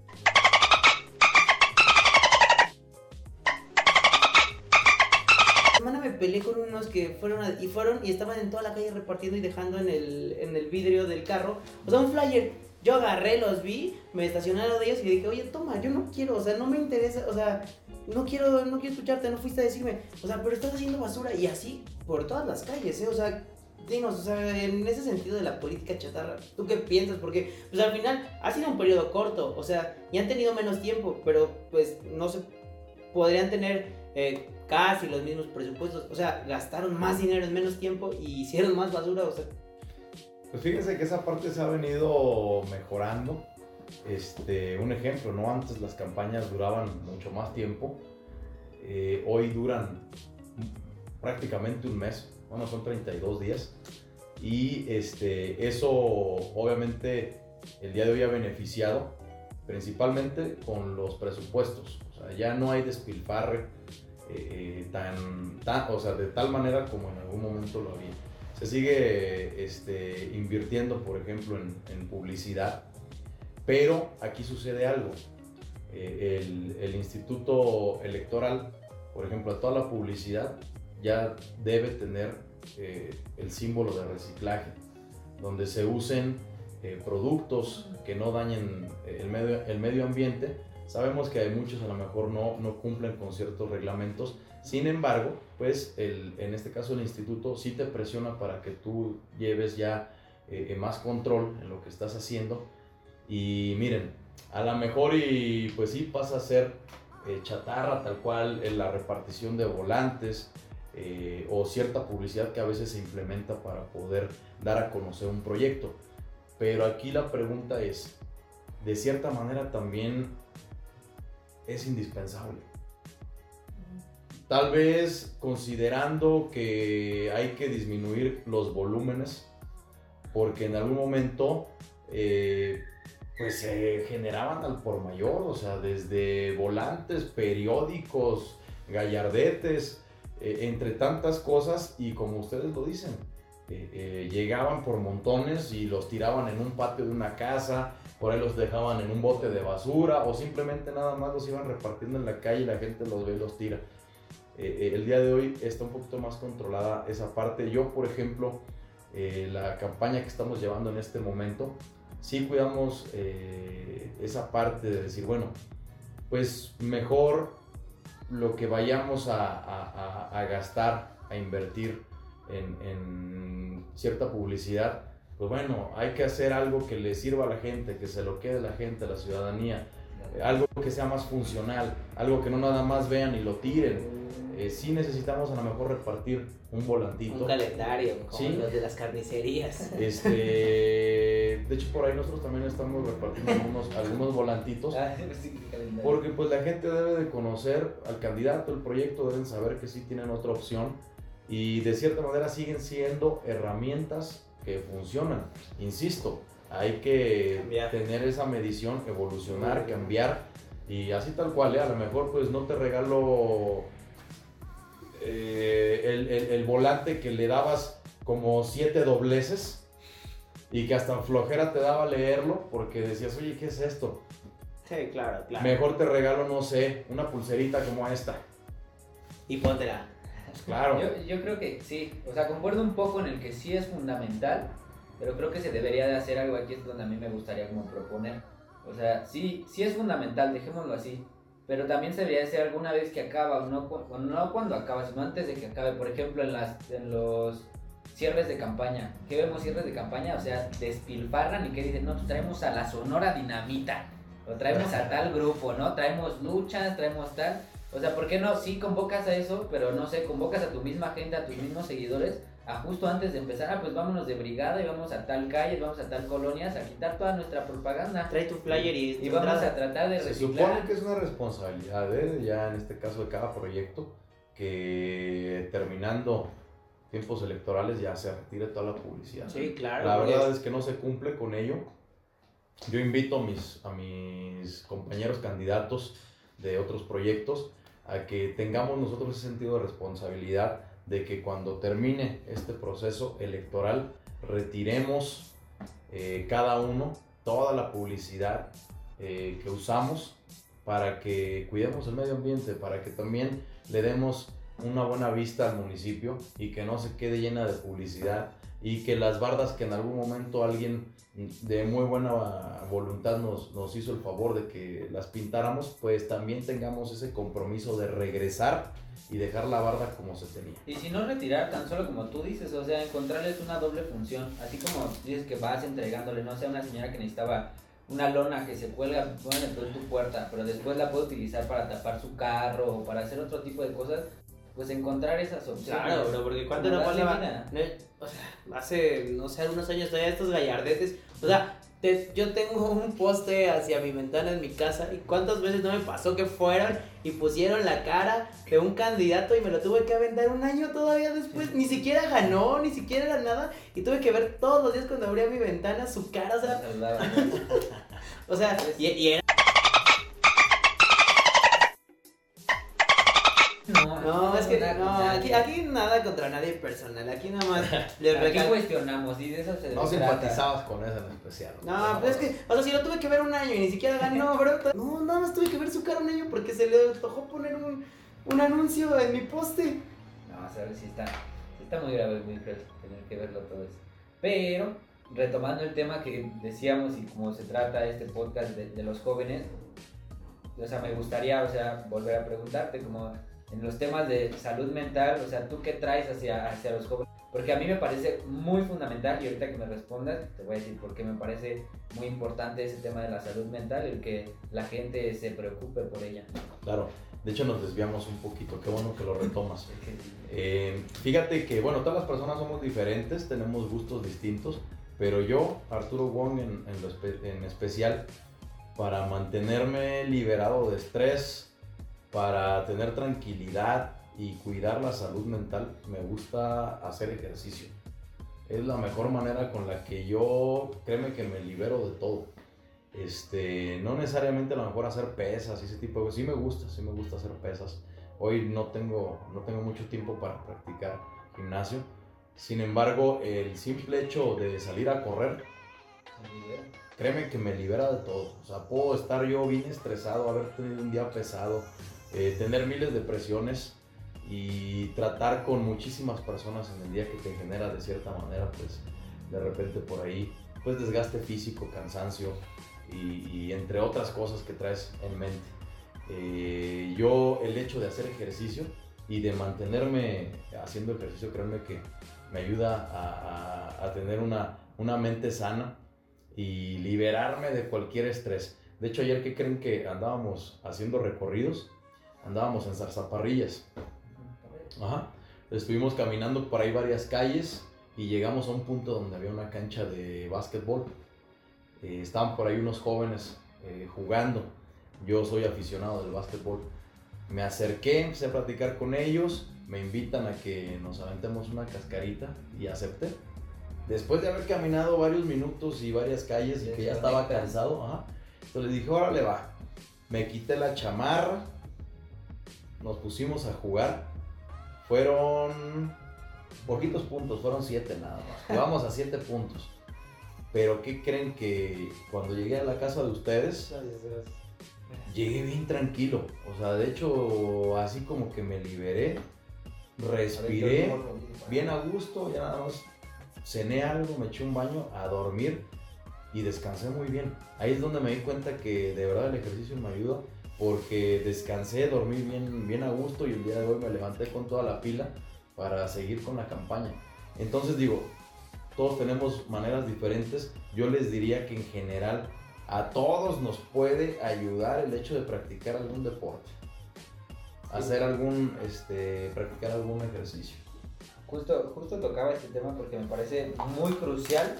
semana me peleé con unos que fueron a- y fueron y estaban en toda la calle repartiendo y dejando en el, en el vidrio del carro. O sea, un flyer. Yo agarré, los vi, me estacioné al lado de ellos y le dije, oye, toma, yo no quiero, o sea, no me interesa, o sea, no quiero, no quiero escucharte, no fuiste a decirme, o sea, pero estás haciendo basura y así por todas las calles, ¿eh? O sea, dinos, o sea, en ese sentido de la política chatarra, ¿tú qué piensas? Porque, pues al final ha sido un periodo corto, o sea, y han tenido menos tiempo, pero pues no se podrían tener eh, casi los mismos presupuestos, o sea, gastaron más dinero en menos tiempo y hicieron más basura, o sea. Pues fíjense que esa parte se ha venido mejorando. Este, un ejemplo, ¿no? Antes las campañas duraban mucho más tiempo. Eh, hoy duran prácticamente un mes bueno, son 32 días. Y este, eso obviamente el día de hoy ha beneficiado principalmente con los presupuestos. O sea, ya no hay despilfarre eh, eh, tan, o sea, de tal manera como en algún momento lo había. Se sigue este, invirtiendo, por ejemplo, en, publicidad, pero aquí sucede algo. Eh, el, el Instituto Electoral, por ejemplo, a toda la publicidad ya debe tener eh, el símbolo de reciclaje, donde se usen eh, productos que no dañen eh, el medio, el medio ambiente. Sabemos que hay muchos a lo mejor no, no cumplen con ciertos reglamentos, sin embargo, pues el, en este caso el instituto sí te presiona para que tú lleves ya más control en lo que estás haciendo. Y miren, a lo mejor y pues sí pasa a ser chatarra tal cual en la repartición de volantes, eh, o cierta publicidad que a veces se implementa para poder dar a conocer un proyecto. Pero aquí la pregunta es, de cierta manera también es indispensable. Tal vez considerando que hay que disminuir los volúmenes, porque en algún momento eh, pues se generaban al por mayor, o sea, desde volantes, periódicos, gallardetes, eh, entre tantas cosas y como ustedes lo dicen, eh, llegaban por montones y los tiraban en un patio de una casa, por ahí los dejaban en un bote de basura o simplemente nada más los iban repartiendo en la calle y la gente los ve y los tira. El día de hoy está un poquito más controlada esa parte. Yo, por ejemplo, la campaña que estamos llevando en este momento, sí cuidamos esa parte de decir, bueno, pues mejor lo que vayamos a, gastar, a invertir en, cierta publicidad, pues bueno, hay que hacer algo que le sirva a la gente, que se lo quede a la gente, a la ciudadanía, algo que sea más funcional, algo que no nada más vean y lo tiren. Eh, sí necesitamos a lo mejor repartir un volantito. Un calendario, como los de las carnicerías. Este, [laughs] de hecho, por ahí nosotros también estamos repartiendo algunos, [laughs] algunos volantitos. Ah, [laughs] porque pues la gente debe de conocer al candidato, el proyecto, deben saber que sí tienen otra opción. Y de cierta manera siguen siendo herramientas que funcionan. Insisto, hay que tener esa medición, evolucionar, cambiar. Y así tal cual, ¿eh? a lo mejor pues no te regalo eh, el, el, volante que le dabas como siete dobleces y que hasta flojera te daba leerlo porque decías, oye, ¿qué es esto? Sí, claro, claro. Mejor te regalo, no sé, una pulserita como esta. Y póntela. Claro. Yo, yo, creo que sí, o sea, concuerdo un poco en el que sí es fundamental, pero creo que se debería de hacer algo aquí, es donde a mí me gustaría como proponer. O sea, sí, sí es fundamental, dejémoslo así, pero también se debería hacer alguna vez que acaba, no, no cuando acaba, sino antes de que acabe. Por ejemplo, en, las, en los cierres de campaña. ¿Qué vemos cierres de campaña? O sea, despilfarran y que dicen, no, pues traemos a la Sonora Dinamita, o traemos a tal grupo, ¿no? Traemos luchas, traemos tal. O sea, ¿por qué no? Sí convocas a eso, pero no sé, convocas a tu misma gente, a tus mismos seguidores, a justo antes de empezar, ah, pues vámonos de brigada y vamos a tal calle, vamos a tal colonias a quitar toda nuestra propaganda. Trae tu flyer y, y vamos a tratar de reciclar. Se supone que es una responsabilidad, ¿eh? ya en este caso de cada proyecto, que terminando tiempos electorales ya se retire toda la publicidad. Sí, claro. La verdad es que no se cumple con ello. Yo invito a mis, a mis compañeros candidatos de otros proyectos a que tengamos nosotros ese sentido de responsabilidad de que cuando termine este proceso electoral retiremos eh, cada uno toda la publicidad eh, que usamos para que cuidemos el medio ambiente, para que también le demos una buena vista al municipio y que no se quede llena de publicidad y que las bardas que en algún momento alguien de muy buena voluntad nos, nos hizo el favor de que las pintáramos, pues también tengamos ese compromiso de regresar y dejar la barda como se tenía. Y si no retirar, tan solo como tú dices, o sea, encontrarles una doble función, así como dices que vas entregándole, no sé, a una señora que necesitaba una lona que se cuelga bueno, en tu puerta, pero después la puede utilizar para tapar su carro o para hacer otro tipo de cosas, pues encontrar esas opciones. Claro, bro, porque cuánto no vale o sea, hace, no sé, algunos años todavía estos gallardetes, o sea, yo tengo [laughs] un poste hacia mi ventana en mi casa y cuántas veces no me pasó que fueron y pusieron la cara de un candidato y me lo tuve que aventar un año todavía después, ni siquiera ganó, ni siquiera era nada y tuve que ver todos los días cuando abría mi ventana su cara, o sea, [laughs] o sea y, y era No, es que no, aquí, aquí nada contra nadie personal, aquí nada más [laughs] les Aquí cuestionamos y de eso se No simpatizabas con eso en especial. No, pero es que, o sea, si lo tuve que ver un año y ni siquiera ganó, [laughs] bro. No, nada más tuve que ver su cara un año porque se le tocó poner un, un anuncio en mi poste. No, o sea, sí está, sí está muy grave, muy cruel tener que verlo todo eso. Pero, retomando el tema que decíamos y como se trata este podcast de, de los jóvenes, o sea, me gustaría, o sea, volver a preguntarte como en los temas de salud mental, o sea, ¿tú qué traes hacia, hacia los jóvenes? Porque a mí me parece muy fundamental, y ahorita que me respondas, te voy a decir por qué me parece muy importante ese tema de la salud mental, el que la gente se preocupe por ella. Claro, de hecho nos desviamos un poquito, qué bueno que lo retomas. [laughs] Eh, fíjate que, bueno, todas las personas somos diferentes, tenemos gustos distintos, pero yo, Arturo Wong en, en, en especial, para mantenerme liberado de estrés, para tener tranquilidad y cuidar la salud mental, me gusta hacer ejercicio. Es la mejor manera con la que yo, créeme que me libero de todo. Este, no necesariamente a lo mejor hacer pesas y ese tipo de cosas. Sí me gusta, sí me gusta hacer pesas. Hoy no tengo, no tengo mucho tiempo para practicar gimnasio. Sin embargo, el simple hecho de salir a correr, créeme que me libera de todo. O sea, puedo estar yo bien estresado, haber tenido un día pesado, eh, tener miles de presiones y tratar con muchísimas personas en el día que te genera de cierta manera, pues de repente por ahí, pues desgaste físico, cansancio y, entre otras cosas que traes en mente. Eh, yo el hecho de hacer ejercicio y de mantenerme haciendo ejercicio, créanme que me ayuda a, a tener una, una mente sana y liberarme de cualquier estrés. De hecho, ayer que creen que andábamos haciendo recorridos, andábamos en zarzaparrillas. Ajá. Estuvimos caminando por ahí varias calles y llegamos a un punto donde había una cancha de básquetbol. Eh, estaban por ahí unos jóvenes eh, jugando. Yo soy aficionado del básquetbol. Me acerqué, empecé a platicar con ellos. Me invitan a que nos aventemos una cascarita y acepté. Después de haber caminado varios minutos y varias calles y que ya estaba cansado, ajá, entonces les dije, órale va. Me quité la chamarra, nos pusimos a jugar. Fueron poquitos puntos, fueron siete nada más. [laughs] Jugamos a siete puntos. Pero ¿qué creen que cuando llegué a la casa de ustedes, llegué bien tranquilo? O sea, de hecho, así como que me liberé, respiré bien a gusto, ya nada más cené algo, me eché un baño a dormir y descansé muy bien. Ahí es donde me di cuenta que de verdad el ejercicio me ayuda porque descansé, dormí bien, bien a gusto y el día de hoy me levanté con toda la pila para seguir con la campaña. Entonces digo, todos tenemos maneras diferentes. Yo les diría que en general a todos nos puede ayudar el hecho de practicar algún deporte, hacer algún, este, practicar algún ejercicio. Justo, justo tocaba este tema porque me parece muy crucial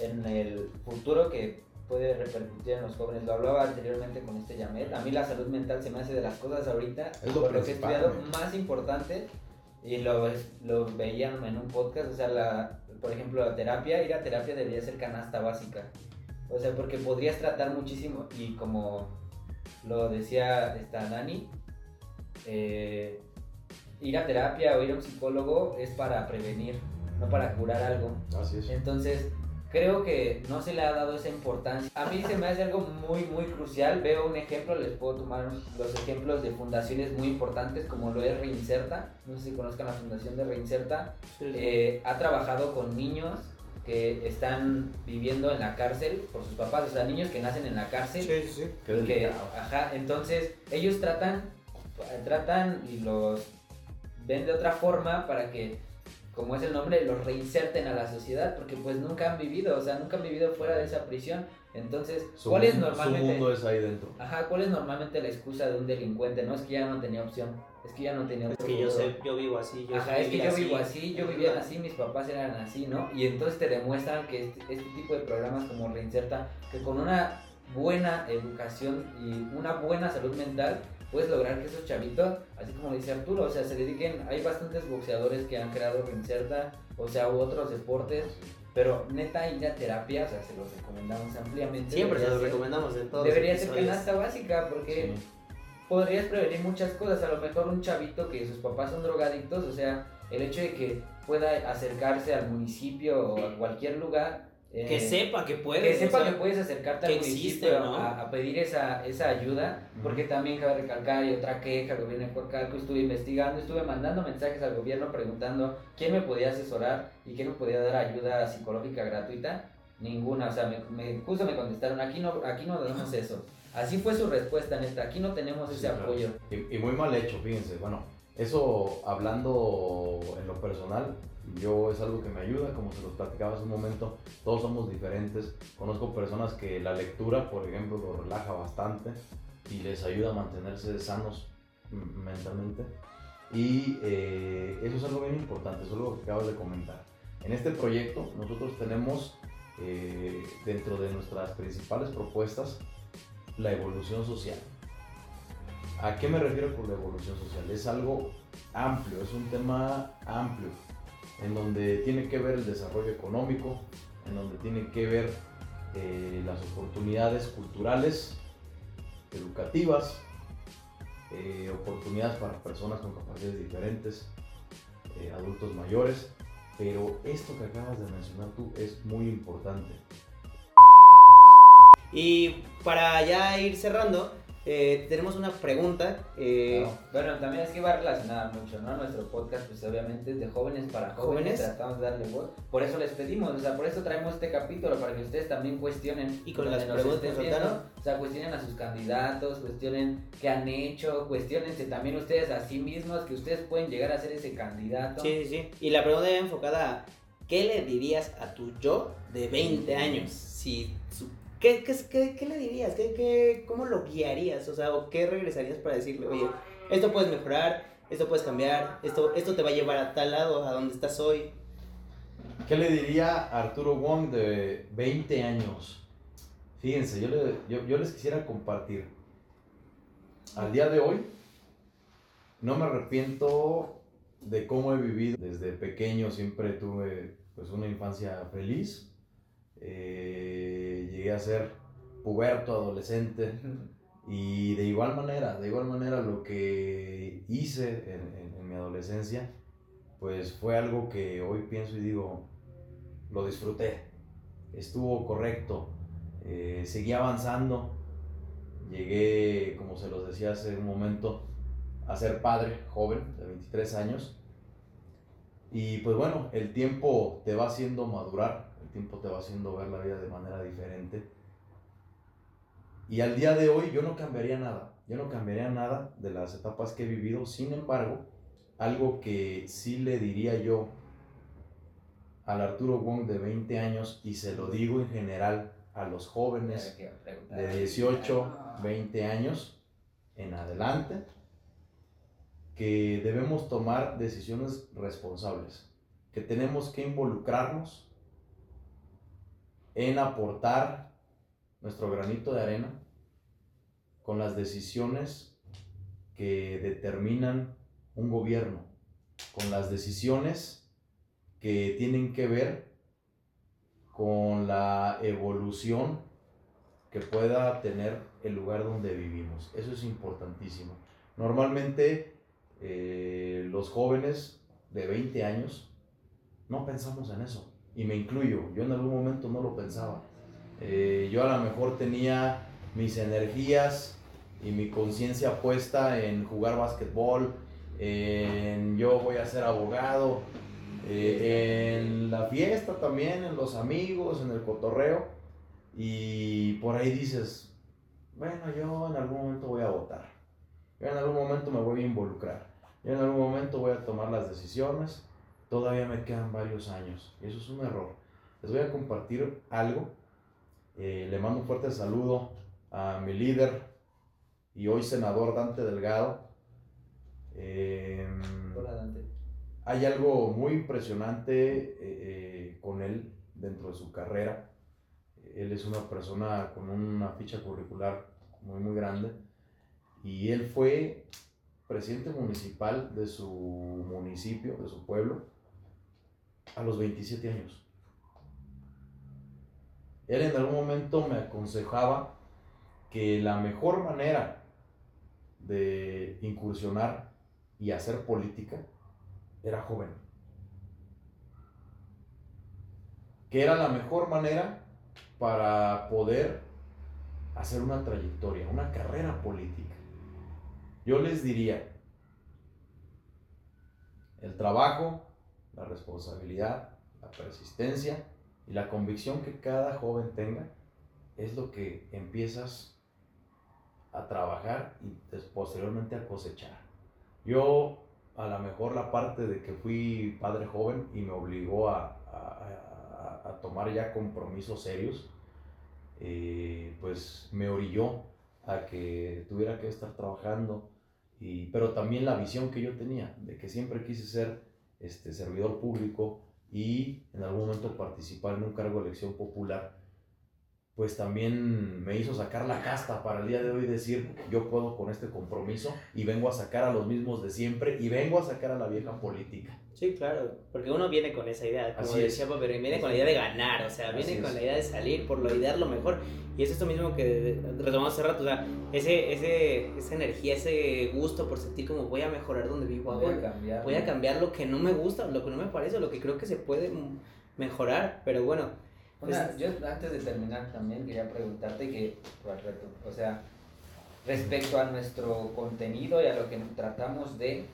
en el futuro que puede repercutir en los jóvenes. Lo hablaba anteriormente con este Yamet. A mí la salud mental se me hace de las cosas ahorita, es lo, que he estudiado más importante y lo, lo veían en un podcast. O sea, la, por ejemplo, la terapia, ir a terapia debería ser canasta básica. O sea, porque podrías tratar muchísimo y como lo decía esta Dani, eh, ir a terapia o ir a un psicólogo es para prevenir, no para curar algo. Así es. Entonces, creo que no se le ha dado esa importancia. A mí se me hace algo muy, muy crucial. Veo un ejemplo, les puedo tomar los ejemplos de fundaciones muy importantes como lo es Reinserta. No sé si conozcan la fundación de Reinserta. Eh, ha trabajado con niños que están viviendo en la cárcel por sus papás, o sea, niños que nacen en la cárcel. Sí, sí, que, ajá, entonces ellos tratan, tratan y los ven de otra forma para que como es el nombre, los reinserten a la sociedad, porque pues nunca han vivido, o sea, nunca han vivido fuera de esa prisión. Entonces, ¿cuál es normalmente... Su mundo es ahí dentro. Ajá, ¿cuál es normalmente la excusa de un delincuente? No es que ya no tenía opción, es que ya no tenía opción. Es que yo, sé, yo vivo así, yo Ajá, es que yo vivo así, yo vivía así, mis papás eran así, ¿no? Y entonces te demuestran que este, este tipo de programas como Reinserta, que con una buena educación y una buena salud mental, puedes lograr que esos chavitos, así como dice Arturo, o sea, se dediquen, hay bastantes boxeadores que han creado Reinserta, o sea, u otros deportes, pero neta ir a terapia, o sea, se los recomendamos ampliamente. Siempre se los recomendamos en todos Debería ser canasta básica, porque podrías prevenir muchas cosas, a lo mejor un chavito que sus papás son drogadictos, o sea, el hecho de que pueda acercarse al municipio o a cualquier lugar que eh, sepa que puedes. Que sepa que puedes acercarte al municipio a, pedir esa, esa ayuda, porque también cabe recalcar, y otra queja, el gobierno de Coacalco, estuve investigando, estuve mandando mensajes al gobierno preguntando quién me podía asesorar y quién me podía dar ayuda psicológica gratuita. Ninguna, o sea, me, me justo me contestaron, aquí no, aquí no damos [laughs] eso. Así fue su respuesta, neta, aquí no tenemos ese apoyo. Y, y muy mal hecho, fíjense, bueno, eso hablando en lo personal, yo es algo que me ayuda, como se los platicaba hace un momento, todos somos diferentes. Conozco personas que la lectura, por ejemplo, lo relaja bastante y les ayuda a mantenerse sanos mentalmente. Y eh, eso es algo bien importante, eso es lo que acabo de comentar. En este proyecto nosotros tenemos eh, dentro de nuestras principales propuestas la evolución social. ¿A qué me refiero con la evolución social? Es algo amplio, es un tema amplio en donde tiene que ver el desarrollo económico, en donde tiene que ver eh, las oportunidades culturales, educativas, eh, oportunidades para personas con capacidades diferentes, eh, adultos mayores, pero esto que acabas de mencionar tú es muy importante. Y para ya ir cerrando, eh, tenemos una pregunta. Eh, bueno, también es que va relacionada mucho, ¿no? Nuestro podcast, pues obviamente es de jóvenes para jóvenes, tratamos de darle voz. Por eso les pedimos, o sea, por eso traemos este capítulo, para que ustedes también cuestionen. Y con las preguntas, viendo, O sea, cuestionen a sus candidatos, cuestionen qué han hecho, cuestionense también ustedes a sí mismos, que ustedes pueden llegar a ser ese candidato. Sí, sí, sí. Y la pregunta es enfocada a, ¿qué le dirías a tu yo de 20 años? Si ¿Qué, qué, qué, le dirías? ¿Qué, qué, ¿Cómo lo guiarías? O sea, ¿o qué regresarías para decirle, oye, esto puedes mejorar, esto puedes cambiar, esto, esto te va a llevar a tal lado, a donde estás hoy? ¿Qué le diría a Arturo Wong de 20 años? Fíjense, yo, le, yo, yo les quisiera compartir. Al día de hoy, no me arrepiento de cómo he vivido. Desde pequeño siempre tuve pues, una infancia feliz eh, llegué a ser puberto, adolescente. Y de igual manera, de igual manera lo que hice en, mi adolescencia, pues fue algo que hoy pienso y digo, lo disfruté, estuvo correcto, eh, seguí avanzando, llegué, como se los decía hace un momento, a ser padre joven, de 23 años. Y pues bueno, el tiempo te va haciendo madurar, tiempo te va haciendo ver la vida de manera diferente. Y al día de hoy yo no cambiaría nada, yo no cambiaría nada de las etapas que he vivido, sin embargo, algo que sí le diría yo al Arturo Wong de 20 años, y se lo digo en general a los jóvenes de 18, 20 años en adelante, que debemos tomar decisiones responsables, que tenemos que involucrarnos en aportar nuestro granito de arena con las decisiones que determinan un gobierno, con las decisiones que tienen que ver con la evolución que pueda tener el lugar donde vivimos. Eso es importantísimo. Normalmente eh, los jóvenes de 20 años no pensamos en eso y me incluyo, yo en algún momento no lo pensaba. Eh, yo a lo mejor tenía mis energías y mi conciencia puesta en jugar básquetbol, en yo voy a ser abogado, eh, en la fiesta también, en los amigos, en el cotorreo. Y por ahí dices, bueno, yo en algún momento voy a votar. Yo en algún momento me voy a involucrar. Yo en algún momento voy a tomar las decisiones. Todavía me quedan varios años. Y eso es un error. Les voy a compartir algo. Eh, le mando un fuerte saludo a mi líder y hoy senador Dante Delgado. Em, Hola Dante. Hay algo muy impresionante eh, eh, con él dentro de su carrera. Él es una persona con una ficha curricular muy, muy grande. Y él fue presidente municipal de su municipio, de su pueblo, a los 27 años. Él en algún momento me aconsejaba que la mejor manera de incursionar y hacer política era joven. Que era la mejor manera para poder hacer una trayectoria, una carrera política. Yo les diría, el trabajo, la responsabilidad, la persistencia y la convicción que cada joven tenga es lo que empiezas a trabajar y posteriormente a cosechar. Yo a lo mejor la parte de que fui padre joven y me obligó a, tomar ya compromisos serios, eh, pues me orilló a que tuviera que estar trabajando, y, pero también la visión que yo tenía, de que siempre quise ser este, servidor público y en algún momento participar en un cargo de elección popular pues también me hizo sacar la casta para el día de hoy decir, yo puedo con este compromiso y vengo a sacar a los mismos de siempre y vengo a sacar a la vieja política. Sí, claro, porque uno viene con esa idea, como decía pero viene con la idea de ganar, o sea, viene con la idea de salir por lo ideal lo mejor. Y es esto mismo que retomamos hace rato, o sea, ese, ese, esa energía, ese gusto por sentir como voy a mejorar donde vivo voy a cambiar, voy a cambiar lo que no me gusta, lo que no me parece, lo que creo que se puede mejorar, pero bueno yo antes de terminar también quería preguntarte que, o sea, respecto a nuestro contenido y a lo que tratamos de,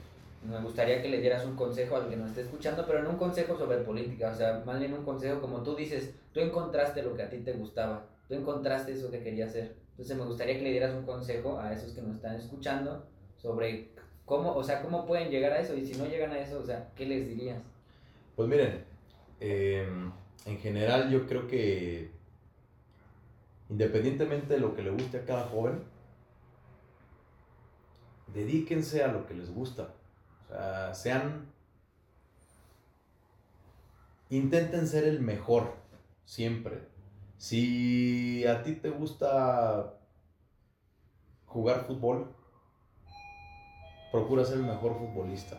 me gustaría que le dieras un consejo al que nos esté escuchando, pero no un consejo sobre política, o sea, más bien un consejo como tú dices, tú encontraste lo que a ti te gustaba, tú encontraste eso que querías hacer. Entonces me gustaría que le dieras un consejo a esos que nos están escuchando sobre cómo, o sea, cómo pueden llegar a eso y si no llegan a eso, o sea, ¿qué les dirías? Pues miren, eh, en general yo creo que independientemente de lo que le guste a cada joven, dedíquense a lo que les gusta. O sea, sean... Intenten ser el mejor, siempre. Si a ti te gusta jugar fútbol, procura ser el mejor futbolista.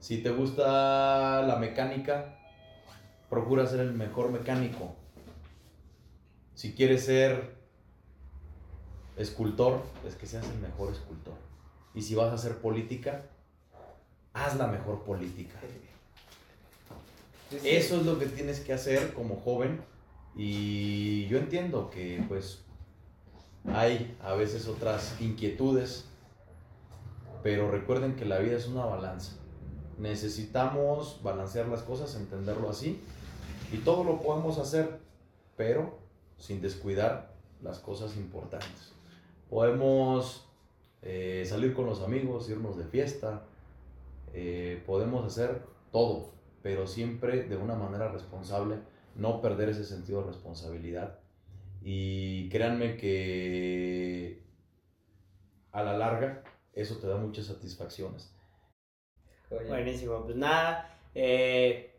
Si te gusta la mecánica, procura ser el mejor mecánico. Si quieres ser escultor, es que seas el mejor escultor. Y si vas a hacer política, haz la mejor política. Eso es lo que tienes que hacer como joven. Y yo entiendo que pues hay a veces otras inquietudes, pero recuerden que la vida es una balanza. Necesitamos balancear las cosas, entenderlo así y todo lo podemos hacer, pero sin descuidar las cosas importantes. Podemos eh, salir con los amigos, irnos de fiesta, eh, podemos hacer todo, pero siempre de una manera responsable, no perder ese sentido de responsabilidad. Y créanme que a la larga eso te da muchas satisfacciones. Buenísimo, pues nada, eh,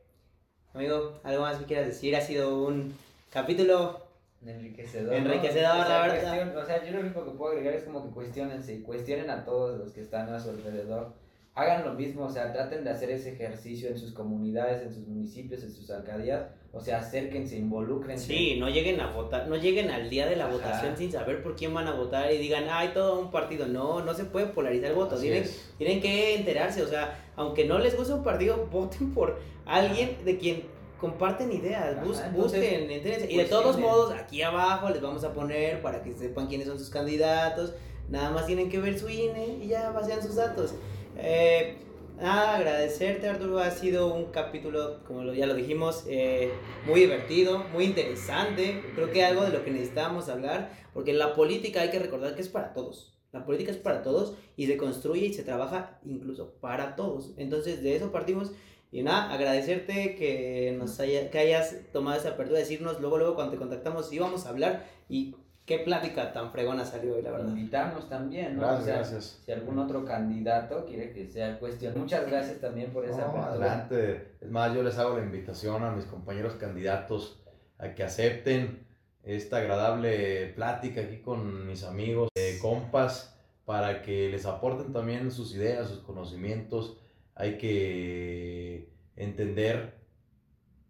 Amigo, ¿algo más que quieras decir? Ha sido un capítulo enriquecedor. Enriquecedor, la verdad. o sea, yo lo único que puedo agregar es como que cuestionense, cuestionen a todos los que están a su alrededor. Hagan lo mismo, o sea, traten de hacer ese ejercicio en sus comunidades, en sus municipios, en sus alcaldías. O sea, acérquense, involucren. Sí, no lleguen a votar, no lleguen al día de la votación sin saber por quién van a votar y digan, hay todo un partido. No, no se puede polarizar el voto. Tienen, tienen que enterarse, o sea, aunque no les guste un partido, [laughs] voten por alguien de quien comparten ideas, Ajá, bus- entonces, busquen, entérense. Y de todos cuestionen. modos, aquí abajo les vamos a poner para que sepan quiénes son sus candidatos. Nada más tienen que ver su INE y ya vacian sus datos. Eh, nada, agradecerte Arturo, ha sido un capítulo, como ya lo dijimos, eh, muy divertido, muy interesante. Creo que algo de lo que necesitamos hablar, porque la política hay que recordar que es para todos. La política es para todos y se construye y se trabaja incluso para todos. Entonces de eso partimos. Y nada, agradecerte que nos haya, que hayas tomado esa apertura, decirnos luego, luego cuando te contactamos íbamos a hablar y qué plática tan fregona salió hoy, la verdad. Invitamos también, ¿no? Gracias, O sea, gracias. Si algún otro candidato quiere que sea cuestión. Muchas gracias también por esa No, adelante. Es más, yo les hago la invitación a mis compañeros candidatos a que acepten esta agradable plática aquí con mis amigos, eh, compas, para que les aporten también sus ideas, sus conocimientos. Hay que entender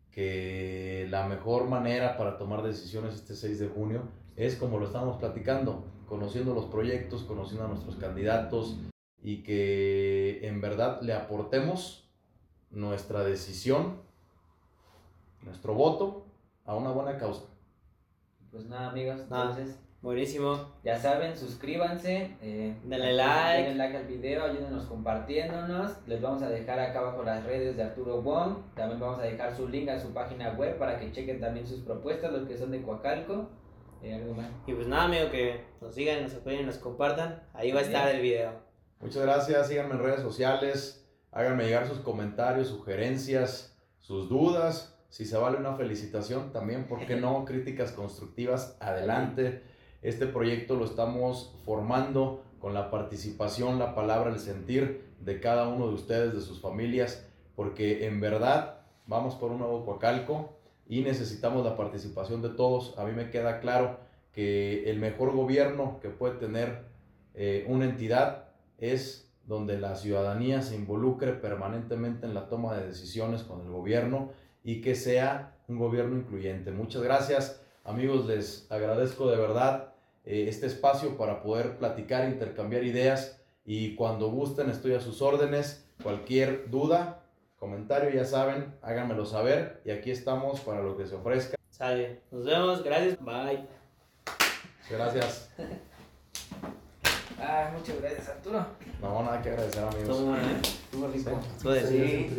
que la mejor manera para tomar decisiones este 6 de junio es como lo estamos platicando, conociendo los proyectos, conociendo a nuestros candidatos y que en verdad le aportemos nuestra decisión, nuestro voto a una buena causa. Pues nada, amigos, Nada. entonces Buenísimo. ya saben, suscríbanse, eh, Denle like. denle like al video, ayúdenos compartiéndonos. Les vamos a dejar acá abajo las redes de Arturo Wong. También vamos a dejar su link a su página web para que chequen también sus propuestas, los que son de Coacalco. Eh, algo más. Y pues nada, amigo, que nos sigan, nos apoyen, nos compartan. Ahí va a estar el video. Muchas gracias, síganme en redes sociales, háganme llegar sus comentarios, sugerencias, sus dudas. Si se vale una felicitación, también, ¿por qué no? [laughs] Críticas constructivas, adelante. Este proyecto lo estamos formando con la participación, la palabra, el sentir de cada uno de ustedes, de sus familias, porque en verdad vamos por un nuevo Coacalco y necesitamos la participación de todos. A mí me queda claro que el mejor gobierno que puede tener eh, una entidad es donde la ciudadanía se involucre permanentemente en la toma de decisiones con el gobierno y que sea un gobierno incluyente. Muchas gracias amigos, les agradezco de verdad eh, este espacio para poder platicar, intercambiar ideas y cuando gusten estoy a sus órdenes. Cualquier duda, comentario, ya saben, háganmelo saber y aquí estamos para lo que se ofrezca. Sale. Nos vemos. Gracias. Bye. Muchas gracias. [laughs] Ah, muchas gracias, Arturo. No, nada que agradecer amigos. Estuvo bueno, ¿eh? Estuvo rico. Sí. Estuvo de- Sí,